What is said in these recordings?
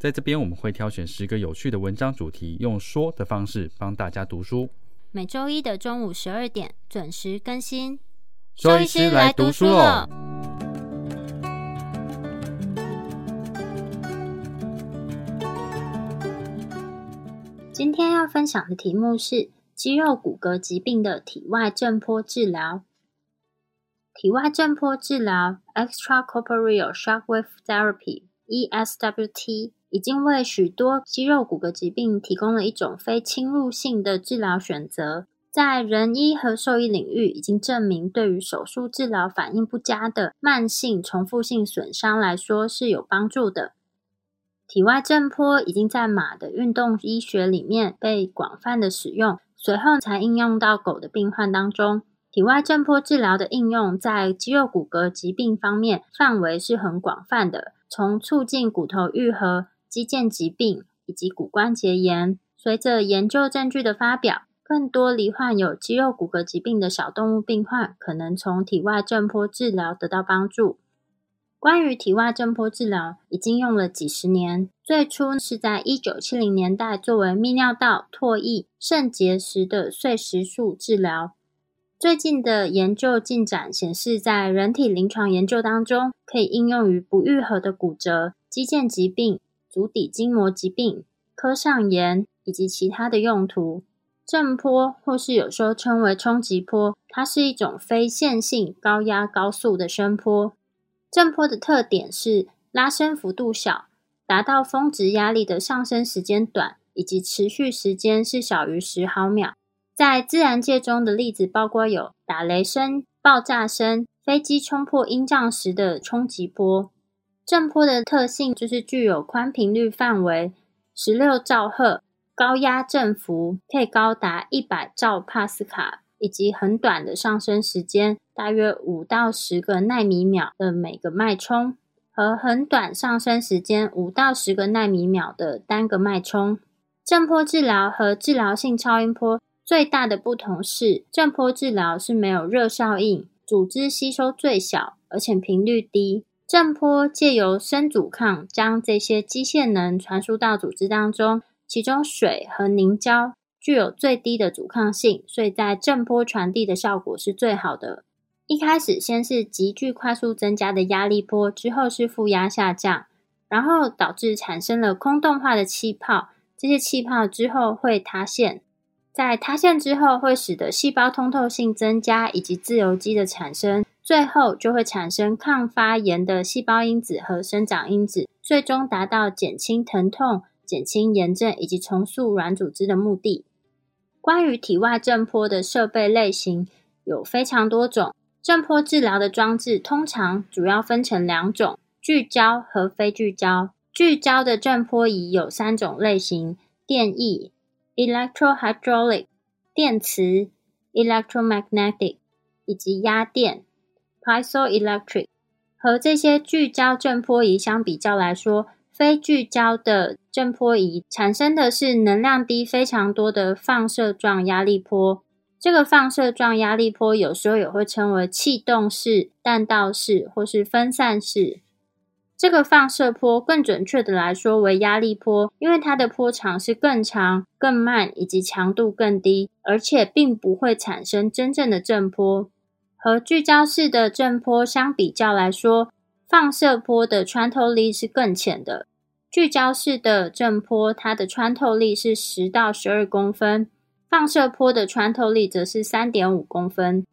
在这边我们会挑选十个有趣的文章主题，用说的方式帮大家读书。每周一的中午十二点准时更新。周医师来读书喽。今天要分享的题目是肌肉骨骼疾病的体外震波治疗。体外震波治疗 （Extracorporeal Shockwave Therapy，ESWT） 已经为许多肌肉骨骼疾病提供了一种非侵入性的治疗选择。在人医和兽医领域，已经证明对于手术治疗反应不佳的慢性重复性损伤来说是有帮助的。体外震波已经在马的运动医学里面被广泛的使用，随后才应用到狗的病患当中。体外震波治疗的应用在肌肉骨骼疾病方面范围是很广泛的，从促进骨头愈合、肌腱疾病以及骨关节炎。随着研究证据的发表，更多罹患有肌肉骨骼疾病的小动物病患可能从体外震波治疗得到帮助。关于体外震波治疗，已经用了几十年。最初是在一九七零年代作为泌尿道、唾液、肾结石的碎石术治疗。最近的研究进展显示，在人体临床研究当中，可以应用于不愈合的骨折、肌腱疾病、足底筋膜疾病、科上炎以及其他的用途。震波或是有时候称为冲击波，它是一种非线性、高压、高速的声波。震波的特点是拉伸幅度小，达到峰值压力的上升时间短，以及持续时间是小于十毫秒。在自然界中的例子包括有打雷声、爆炸声、飞机冲破音障时的冲击波。震波的特性就是具有宽频率范围十六兆赫，高压振幅可以高达一百兆帕斯卡。以及很短的上升时间，大约五到十个纳米秒的每个脉冲，和很短上升时间五到十个纳米秒的单个脉冲。震波治疗和治疗性超音波最大的不同是，震波治疗是没有热效应，组织吸收最小，而且频率低。震波借由深阻抗将这些机械能传输到组织当中，其中水和凝胶。具有最低的阻抗性，所以在震波传递的效果是最好的。一开始先是急剧快速增加的压力波，之后是负压下降，然后导致产生了空洞化的气泡。这些气泡之后会塌陷，在塌陷之后会使得细胞通透性增加，以及自由基的产生，最后就会产生抗发炎的细胞因子和生长因子，最终达到减轻疼痛、减轻炎症以及重塑软组织的目的。关于体外震波的设备类型有非常多种，震波治疗的装置通常主要分成两种：聚焦和非聚焦。聚焦的震波仪有三种类型：电翼 （electrohydraulic）、电磁 （electromagnetic） 以及压电 （piezoelectric）。和这些聚焦震波仪相比较来说，非聚焦的震波仪产生的是能量低非常多的放射状压力波。这个放射状压力波有时候也会称为气动式、弹道式或是分散式。这个放射波更准确的来说为压力波，因为它的波长是更长、更慢以及强度更低，而且并不会产生真正的震波。和聚焦式的震波相比较来说，放射波的穿透力是更浅的。聚焦式的震波，它的穿透力是十到十二公分；放射波的穿透力则是三点五公分。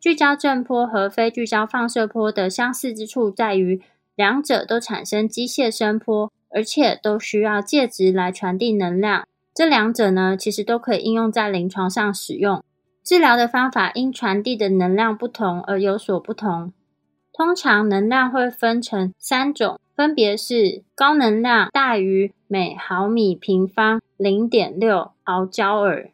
聚焦震波和非聚焦放射波的相似之处在于，两者都产生机械声波，而且都需要介质来传递能量。这两者呢，其实都可以应用在临床上使用。治疗的方法因传递的能量不同而有所不同。通常能量会分成三种。分别是高能量大于每毫米平方零点六毫焦耳，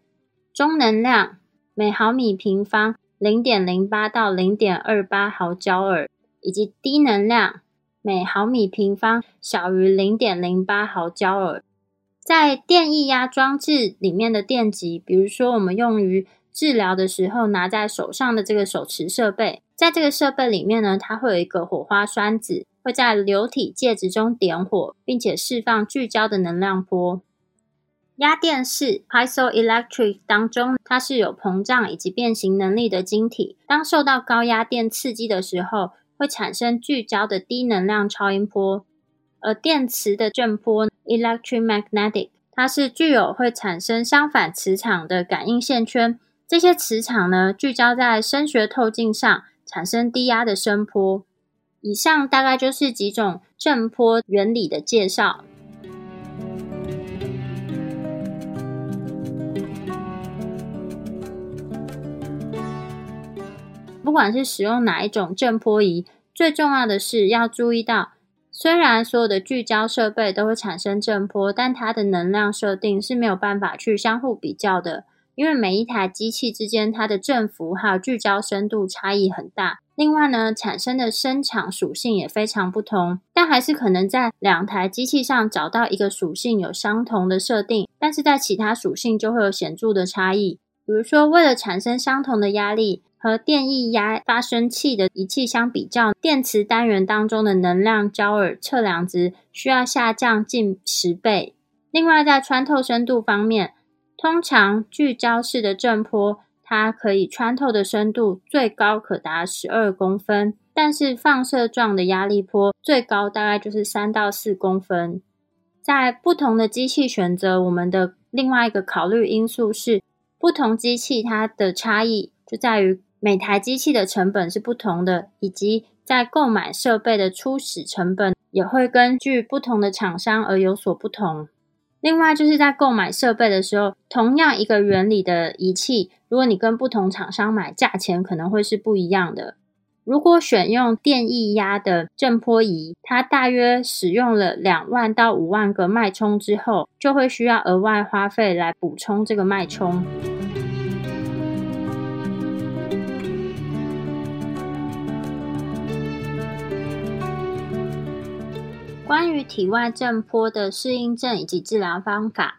中能量每毫米平方零点零八到零点二八毫焦耳，以及低能量每毫米平方小于零点零八毫焦耳。在电液压装置里面的电极，比如说我们用于治疗的时候拿在手上的这个手持设备，在这个设备里面呢，它会有一个火花栓子。会在流体介质中点火，并且释放聚焦的能量波。压电式 （piezoelectric） 当中，它是有膨胀以及变形能力的晶体。当受到高压电刺激的时候，会产生聚焦的低能量超音波。而电磁的振波 （electromagnetic） 它是具有会产生相反磁场的感应线圈。这些磁场呢，聚焦在声学透镜上，产生低压的声波。以上大概就是几种振波原理的介绍。不管是使用哪一种振波仪，最重要的是要注意到，虽然所有的聚焦设备都会产生振波，但它的能量设定是没有办法去相互比较的，因为每一台机器之间它的振幅还有聚焦深度差异很大。另外呢，产生的声场属性也非常不同，但还是可能在两台机器上找到一个属性有相同的设定，但是在其他属性就会有显著的差异。比如说，为了产生相同的压力，和电液压发生器的仪器相比较，电磁单元当中的能量焦耳测量值需要下降近十倍。另外，在穿透深度方面，通常聚焦式的震波。它可以穿透的深度最高可达十二公分，但是放射状的压力波最高大概就是三到四公分。在不同的机器选择，我们的另外一个考虑因素是，不同机器它的差异就在于每台机器的成本是不同的，以及在购买设备的初始成本也会根据不同的厂商而有所不同。另外，就是在购买设备的时候，同样一个原理的仪器，如果你跟不同厂商买，价钱可能会是不一样的。如果选用电液压的振波仪，它大约使用了两万到五万个脉冲之后，就会需要额外花费来补充这个脉冲。关于体外震波的适应症以及治疗方法，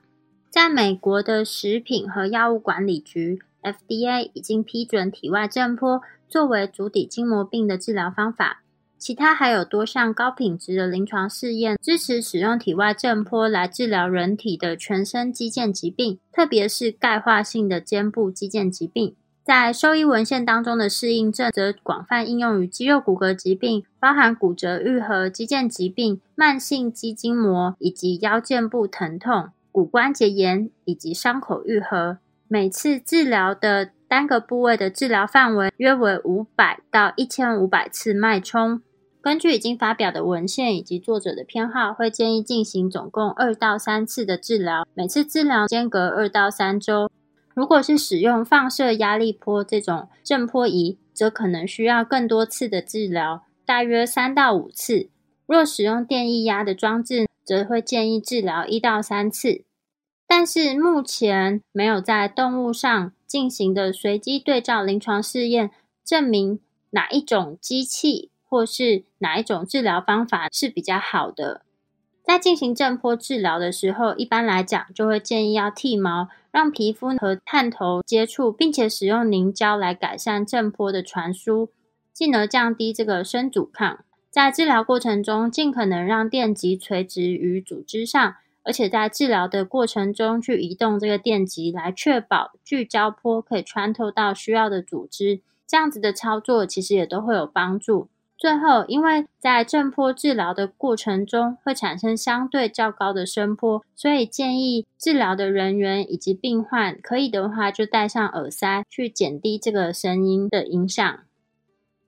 在美国的食品和药物管理局 （FDA） 已经批准体外震波作为足底筋膜病的治疗方法。其他还有多项高品质的临床试验支持使用体外震波来治疗人体的全身肌腱疾病，特别是钙化性的肩部肌腱疾病。在兽医文献当中的适应症则广泛应用于肌肉骨骼疾病，包含骨折愈合、肌腱疾病、慢性肌筋膜以及腰肩部疼痛、骨关节炎以及伤口愈合。每次治疗的单个部位的治疗范围约为五百到一千五百次脉冲。根据已经发表的文献以及作者的偏好，会建议进行总共二到三次的治疗，每次治疗间隔二到三周。如果是使用放射压力波这种震波仪，则可能需要更多次的治疗，大约三到五次。若使用电液压的装置，则会建议治疗一到三次。但是目前没有在动物上进行的随机对照临床试验，证明哪一种机器或是哪一种治疗方法是比较好的。在进行震波治疗的时候，一般来讲就会建议要剃毛，让皮肤和探头接触，并且使用凝胶来改善震波的传输，进而降低这个砷阻抗。在治疗过程中，尽可能让电极垂直于组织上，而且在治疗的过程中去移动这个电极，来确保聚焦波可以穿透到需要的组织。这样子的操作其实也都会有帮助。最后，因为在震波治疗的过程中会产生相对较高的声波，所以建议治疗的人员以及病患可以的话就戴上耳塞，去减低这个声音的影响。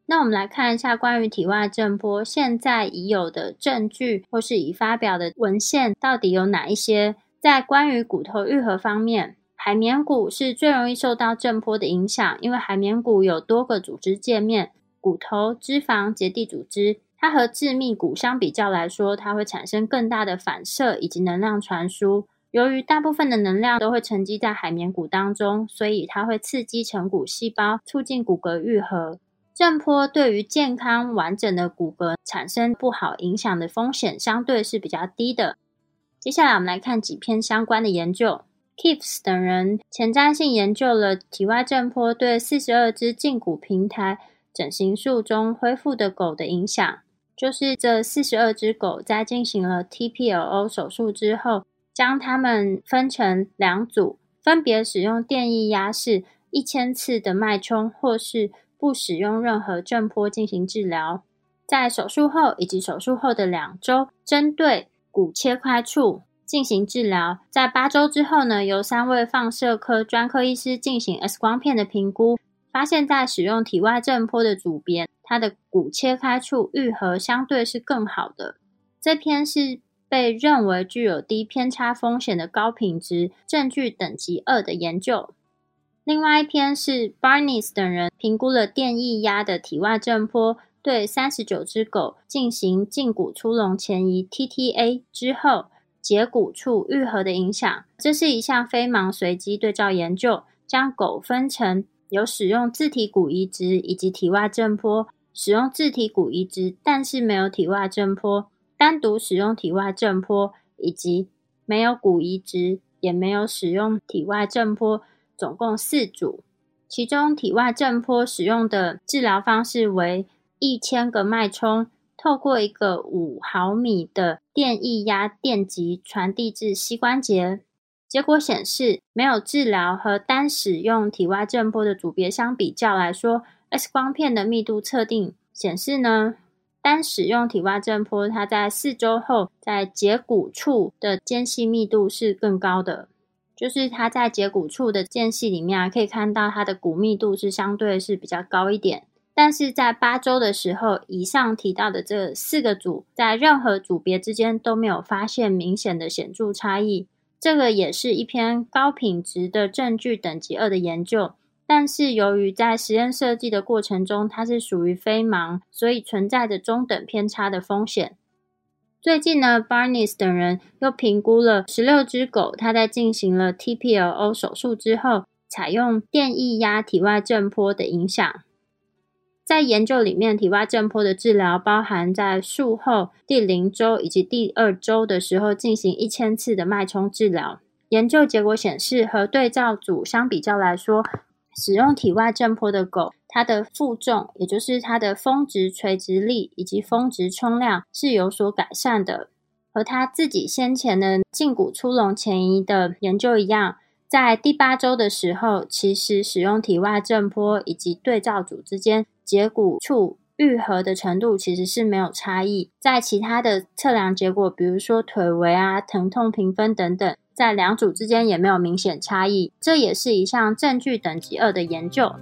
那我们来看一下关于体外震波现在已有的证据或是已发表的文献到底有哪一些？在关于骨头愈合方面，海绵骨是最容易受到震波的影响，因为海绵骨有多个组织界面。骨头、脂肪、结缔组织，它和致密骨相比较来说，它会产生更大的反射以及能量传输。由于大部分的能量都会沉积在海绵骨当中，所以它会刺激成骨细胞，促进骨骼愈合。震波对于健康完整的骨骼产生不好影响的风险相对是比较低的。接下来我们来看几篇相关的研究。Keeps 等人前瞻性研究了体外震波对四十二只胫骨平台整形术中恢复的狗的影响。就是这四十二只狗在进行了 TPLO 手术之后，将它们分成两组，分别使用电液压式一千次的脉冲，或是不使用任何震波进行治疗。在手术后以及手术后的两周，针对骨切开处进行治疗。在八周之后呢，由三位放射科专科医师进行 X 光片的评估，发现，在使用体外震波的组别。它的骨切开处愈合相对是更好的。这篇是被认为具有低偏差风险的高品质证据等级二的研究。另外一篇是 Barnes 等人评估了电液压的体外震波对三十九只狗进行胫骨粗隆前移 TTA 之后截骨处愈合的影响。这是一项非盲随机对照研究，将狗分成有使用自体骨移植以及体外震波。使用自体骨移植，但是没有体外震波；单独使用体外震波，以及没有骨移植，也没有使用体外震波，总共四组。其中，体外震波使用的治疗方式为一千个脉冲，透过一个五毫米的电液压电极传递至膝关节。结果显示，没有治疗和单使用体外震波的组别相比较来说。X 光片的密度测定显示呢，单使用体外震波，它在四周后在截骨处的间隙密度是更高的。就是它在截骨处的间隙里面啊，可以看到它的骨密度是相对是比较高一点。但是在八周的时候，以上提到的这四个组在任何组别之间都没有发现明显的显著差异。这个也是一篇高品质的证据等级二的研究。但是由于在实验设计的过程中，它是属于非盲，所以存在着中等偏差的风险。最近呢，Barnes 等人又评估了十六只狗，它在进行了 TPLO 手术之后，采用电液压体外震波的影响。在研究里面，体外震波的治疗包含在术后第零周以及第二周的时候进行一千次的脉冲治疗。研究结果显示，和对照组相比较来说，使用体外震波的狗，它的负重，也就是它的峰值垂直力以及峰值冲量是有所改善的。和他自己先前的胫骨粗隆前移的研究一样，在第八周的时候，其实使用体外震波以及对照组之间截骨处愈合的程度其实是没有差异。在其他的测量结果，比如说腿围啊、疼痛评分等等。在两组之间也没有明显差异，这也是一项证据等级二的研究。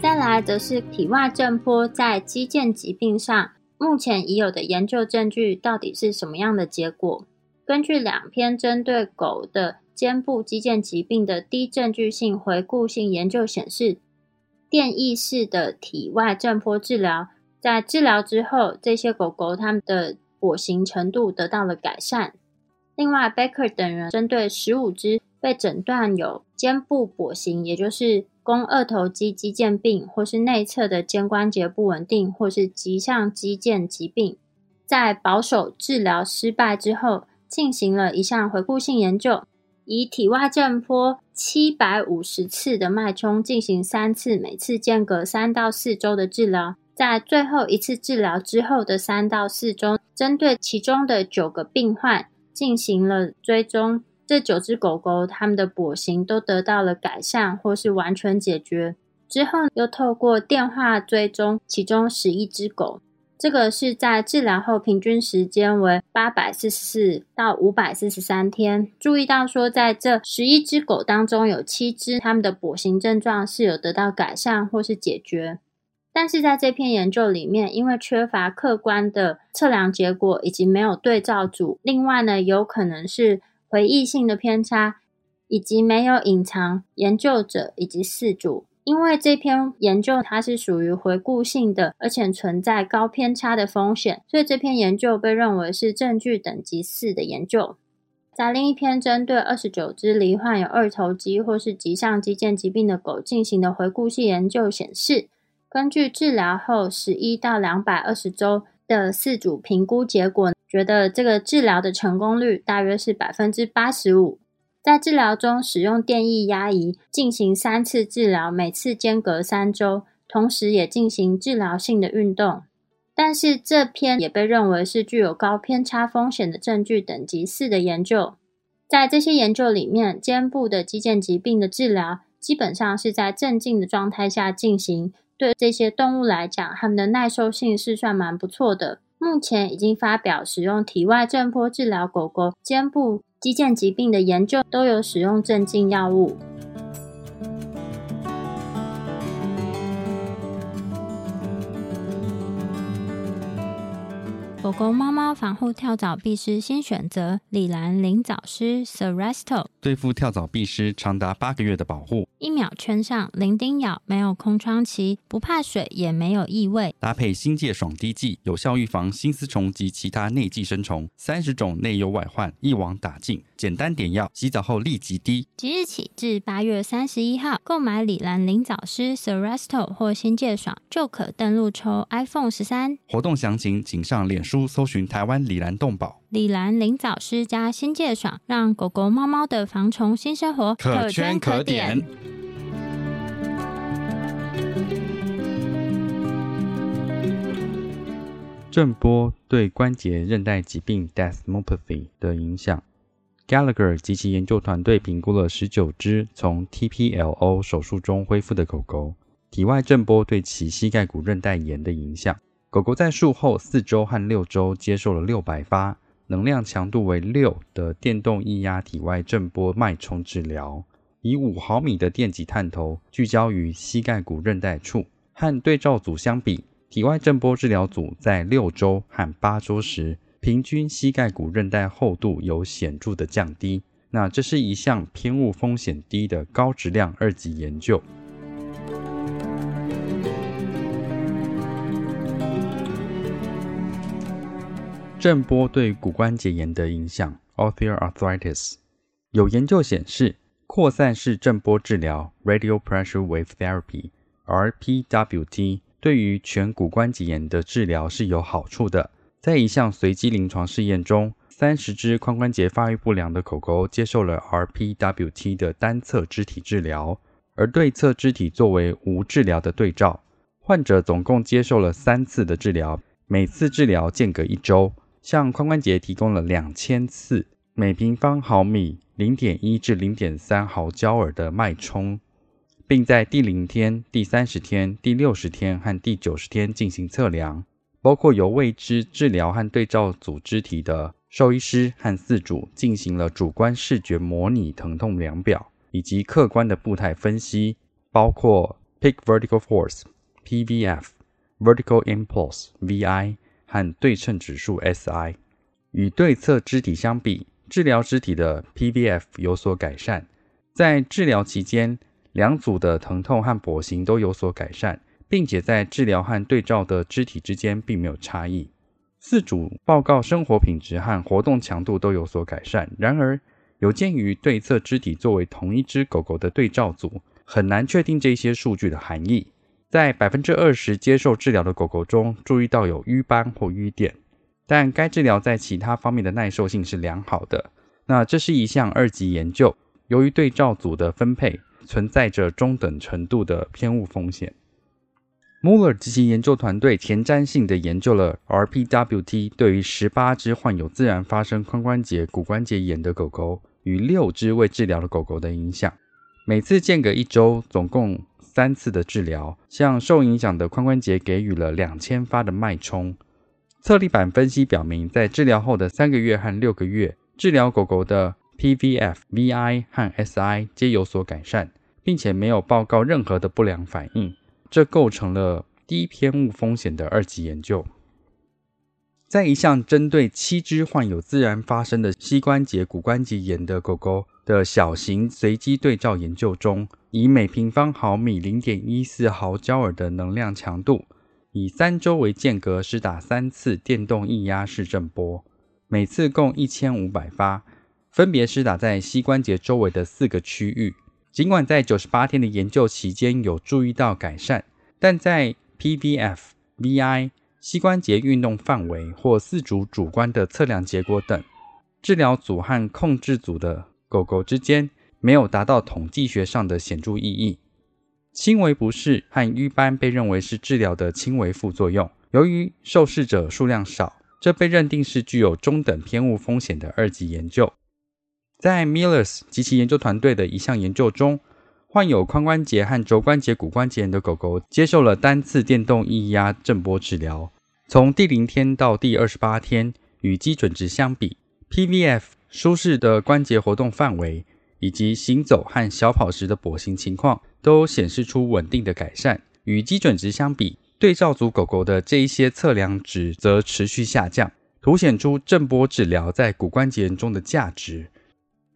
再来则是体外震波在肌腱疾病上，目前已有的研究证据到底是什么样的结果？根据两篇针对狗的。肩部肌腱疾病的低证据性回顾性研究显示，电意式的体外震波治疗在治疗之后，这些狗狗它们的跛行程度得到了改善。另外，Becker 等人针对十五只被诊断有肩部跛行，也就是肱二头肌肌腱病，或是内侧的肩关节不稳定，或是棘上肌腱疾病，在保守治疗失败之后，进行了一项回顾性研究。以体外震波七百五十次的脉冲进行三次，每次间隔三到四周的治疗。在最后一次治疗之后的三到四周，针对其中的九个病患进行了追踪。这九只狗狗，它们的跛行都得到了改善，或是完全解决。之后又透过电话追踪其中十一只狗。这个是在治疗后平均时间为八百四十四到五百四十三天。注意到说，在这十一只狗当中，有七只它们的跛行症状是有得到改善或是解决。但是在这篇研究里面，因为缺乏客观的测量结果以及没有对照组，另外呢，有可能是回忆性的偏差，以及没有隐藏研究者以及四组。因为这篇研究它是属于回顾性的，而且存在高偏差的风险，所以这篇研究被认为是证据等级四的研究。在另一篇针对二十九只罹患有二头肌或是棘上肌腱疾病的狗进行的回顾性研究显示。根据治疗后十一到两百二十周的四组评估结果，觉得这个治疗的成功率大约是百分之八十五。在治疗中使用电液压仪进行三次治疗，每次间隔三周，同时也进行治疗性的运动。但是这篇也被认为是具有高偏差风险的证据等级四的研究。在这些研究里面，肩部的肌腱疾病的治疗基本上是在镇静的状态下进行。对这些动物来讲，它们的耐受性是算蛮不错的。目前已经发表使用体外震波治疗狗狗肩部肌腱疾病的研究，都有使用镇静药物。狗狗、猫猫防护跳蚤必虱新选择——里兰灵藻虱 （Seresto），对付跳蚤、蜱虱长达八个月的保护。一秒圈上，零叮咬，没有空窗期，不怕水，也没有异味。搭配新界爽滴剂，有效预防新丝虫及其他内寄生虫。三十种内忧外患一网打尽，简单点药，洗澡后立即滴。即日起至八月三十一号，购买里兰灵藻虱 （Seresto） 或新界爽，就可登录抽 iPhone 十三。活动详情请上脸书。搜寻台湾李兰动宝、李兰灵藻师加新界爽，让狗狗、猫猫的防虫新生活可圈可点。震波对关节韧带疾病 （Desmopathy） 的影响。Gallagher 及其研究团队评估了十九只从 TPLO 手术中恢复的狗狗，体外震波对其膝盖骨韧带炎的影响。狗狗在术后四周和六周接受了六百发、能量强度为六的电动液压体外震波脉冲治疗，以五毫米的电极探头聚焦于膝盖骨韧带处。和对照组相比，体外震波治疗组在六周和八周时，平均膝盖骨韧带厚度有显著的降低。那这是一项偏误风险低的高质量二级研究。震波对骨关节炎的影响 （Osteoarthritis） 有研究显示，扩散式震波治疗 （Radio Pressure Wave Therapy，RPWT） 对于全骨关节炎的治疗是有好处的。在一项随机临床试验中，三十只髋关节发育不良的狗狗接受了 RPWT 的单侧肢体治疗，而对侧肢体作为无治疗的对照。患者总共接受了三次的治疗，每次治疗间隔一周。向髋关节提供了两千次每平方毫米零点一至零点三毫焦耳的脉冲，并在第零天、第三十天、第六十天和第九十天进行测量，包括由未知治疗和对照组肢体的兽医师和饲主进行了主观视觉模拟疼痛量表，以及客观的步态分析，包括 Peak Vertical Force (PVF), Vertical Impulse (VI). 和对称指数 SI 与对侧肢体相比，治疗肢体的 PVF 有所改善。在治疗期间，两组的疼痛和跛行都有所改善，并且在治疗和对照的肢体之间并没有差异。四组报告生活品质和活动强度都有所改善。然而，有鉴于对侧肢体作为同一只狗狗的对照组，很难确定这些数据的含义。在百分之二十接受治疗的狗狗中，注意到有瘀斑或瘀点，但该治疗在其他方面的耐受性是良好的。那这是一项二级研究，由于对照组的分配存在着中等程度的偏误风险。Muller 及其研究团队前瞻性的研究了 RPWT 对于十八只患有自然发生髋关节骨关节炎的狗狗与六只未治疗的狗狗的影响，每次间隔一周，总共。三次的治疗，向受影响的髋关节给予了两千发的脉冲。测力板分析表明，在治疗后的三个月和六个月，治疗狗狗的 PVF、VI 和 SI 皆有所改善，并且没有报告任何的不良反应。这构成了低偏误风险的二级研究。在一项针对七只患有自然发生的膝关节骨关节炎的狗狗的小型随机对照研究中，以每平方毫米零点一四毫焦耳的能量强度，以三周为间隔施打三次电动液压式震波，每次共一千五百发，分别施打在膝关节周围的四个区域。尽管在九十八天的研究期间有注意到改善，但在 PVF、VI。膝关节运动范围或四组主观的测量结果等，治疗组和控制组的狗狗之间没有达到统计学上的显著意义。轻微不适和瘀斑被认为是治疗的轻微副作用。由于受试者数量少，这被认定是具有中等偏误风险的二级研究。在 Millers 及其研究团队的一项研究中，患有髋关节和肘关节骨关节炎的狗狗接受了单次电动液压震波治疗。从第零天到第二十八天，与基准值相比，PVF 舒适的关节活动范围以及行走和小跑时的跛行情况都显示出稳定的改善。与基准值相比，对照组狗狗的这一些测量值则持续下降，凸显出震波治疗在骨关节炎中的价值。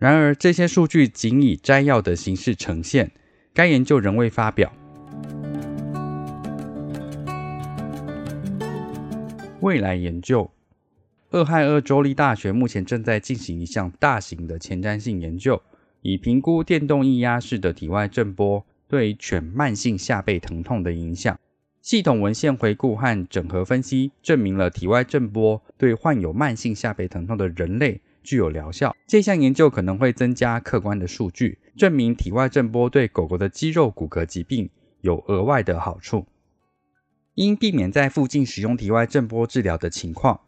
然而，这些数据仅以摘要的形式呈现，该研究仍未发表。未来研究，俄亥俄州立大学目前正在进行一项大型的前瞻性研究，以评估电动液压式的体外震波对犬慢性下背疼痛的影响。系统文献回顾和整合分析证明了体外震波对患有慢性下背疼痛的人类具有疗效。这项研究可能会增加客观的数据，证明体外震波对狗狗的肌肉骨骼疾病有额外的好处。应避免在附近使用体外震波治疗的情况，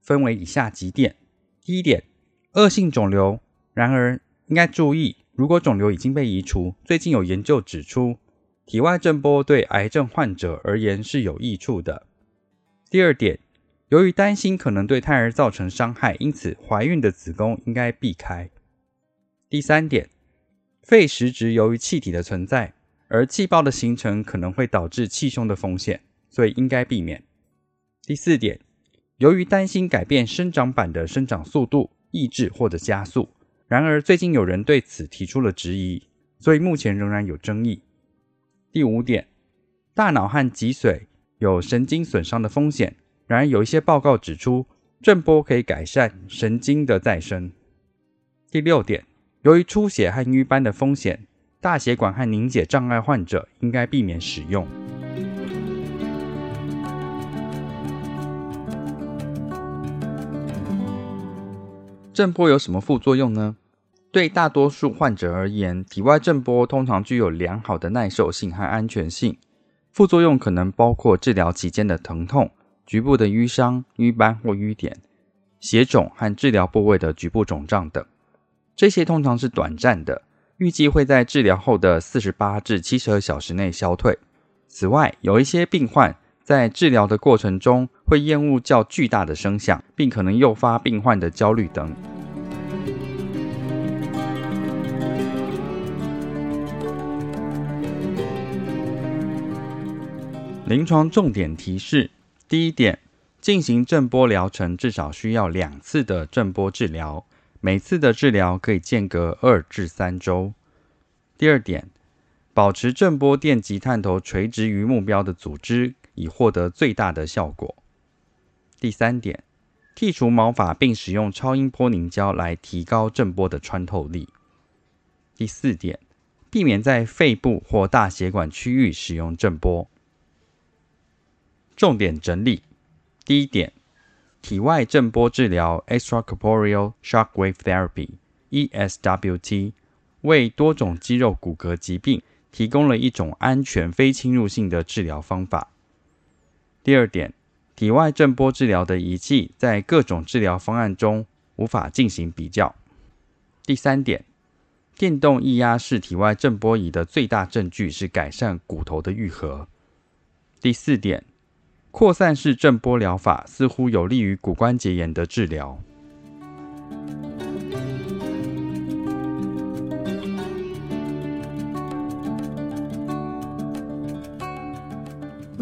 分为以下几点：第一点，恶性肿瘤。然而，应该注意，如果肿瘤已经被移除，最近有研究指出，体外震波对癌症患者而言是有益处的。第二点，由于担心可能对胎儿造成伤害，因此怀孕的子宫应该避开。第三点，肺实质由于气体的存在，而气泡的形成可能会导致气胸的风险。所以应该避免。第四点，由于担心改变生长板的生长速度、抑制或者加速，然而最近有人对此提出了质疑，所以目前仍然有争议。第五点，大脑和脊髓有神经损伤的风险，然而有一些报告指出，震波可以改善神经的再生。第六点，由于出血和瘀斑的风险，大血管和凝结障碍患者应该避免使用。震波有什么副作用呢？对大多数患者而言，体外震波通常具有良好的耐受性和安全性。副作用可能包括治疗期间的疼痛、局部的淤伤、瘀斑或瘀点、血肿和治疗部位的局部肿胀等。这些通常是短暂的，预计会在治疗后的四十八至七十二小时内消退。此外，有一些病患在治疗的过程中会厌恶较巨大的声响，并可能诱发病患的焦虑等。临床重点提示：第一点，进行震波疗程至少需要两次的震波治疗，每次的治疗可以间隔二至三周。第二点，保持震波电极探头垂直于目标的组织，以获得最大的效果。第三点，剔除毛发并使用超音波凝胶来提高震波的穿透力。第四点，避免在肺部或大血管区域使用震波。重点整理：第一点，体外震波治疗 （extracorporeal shockwave therapy，ESWT） 为多种肌肉骨骼疾病提供了一种安全、非侵入性的治疗方法。第二点，体外震波治疗的仪器在各种治疗方案中无法进行比较。第三点，电动液压式体外震波仪的最大证据是改善骨头的愈合。第四点。扩散式震波疗法似乎有利于骨关节炎的治疗。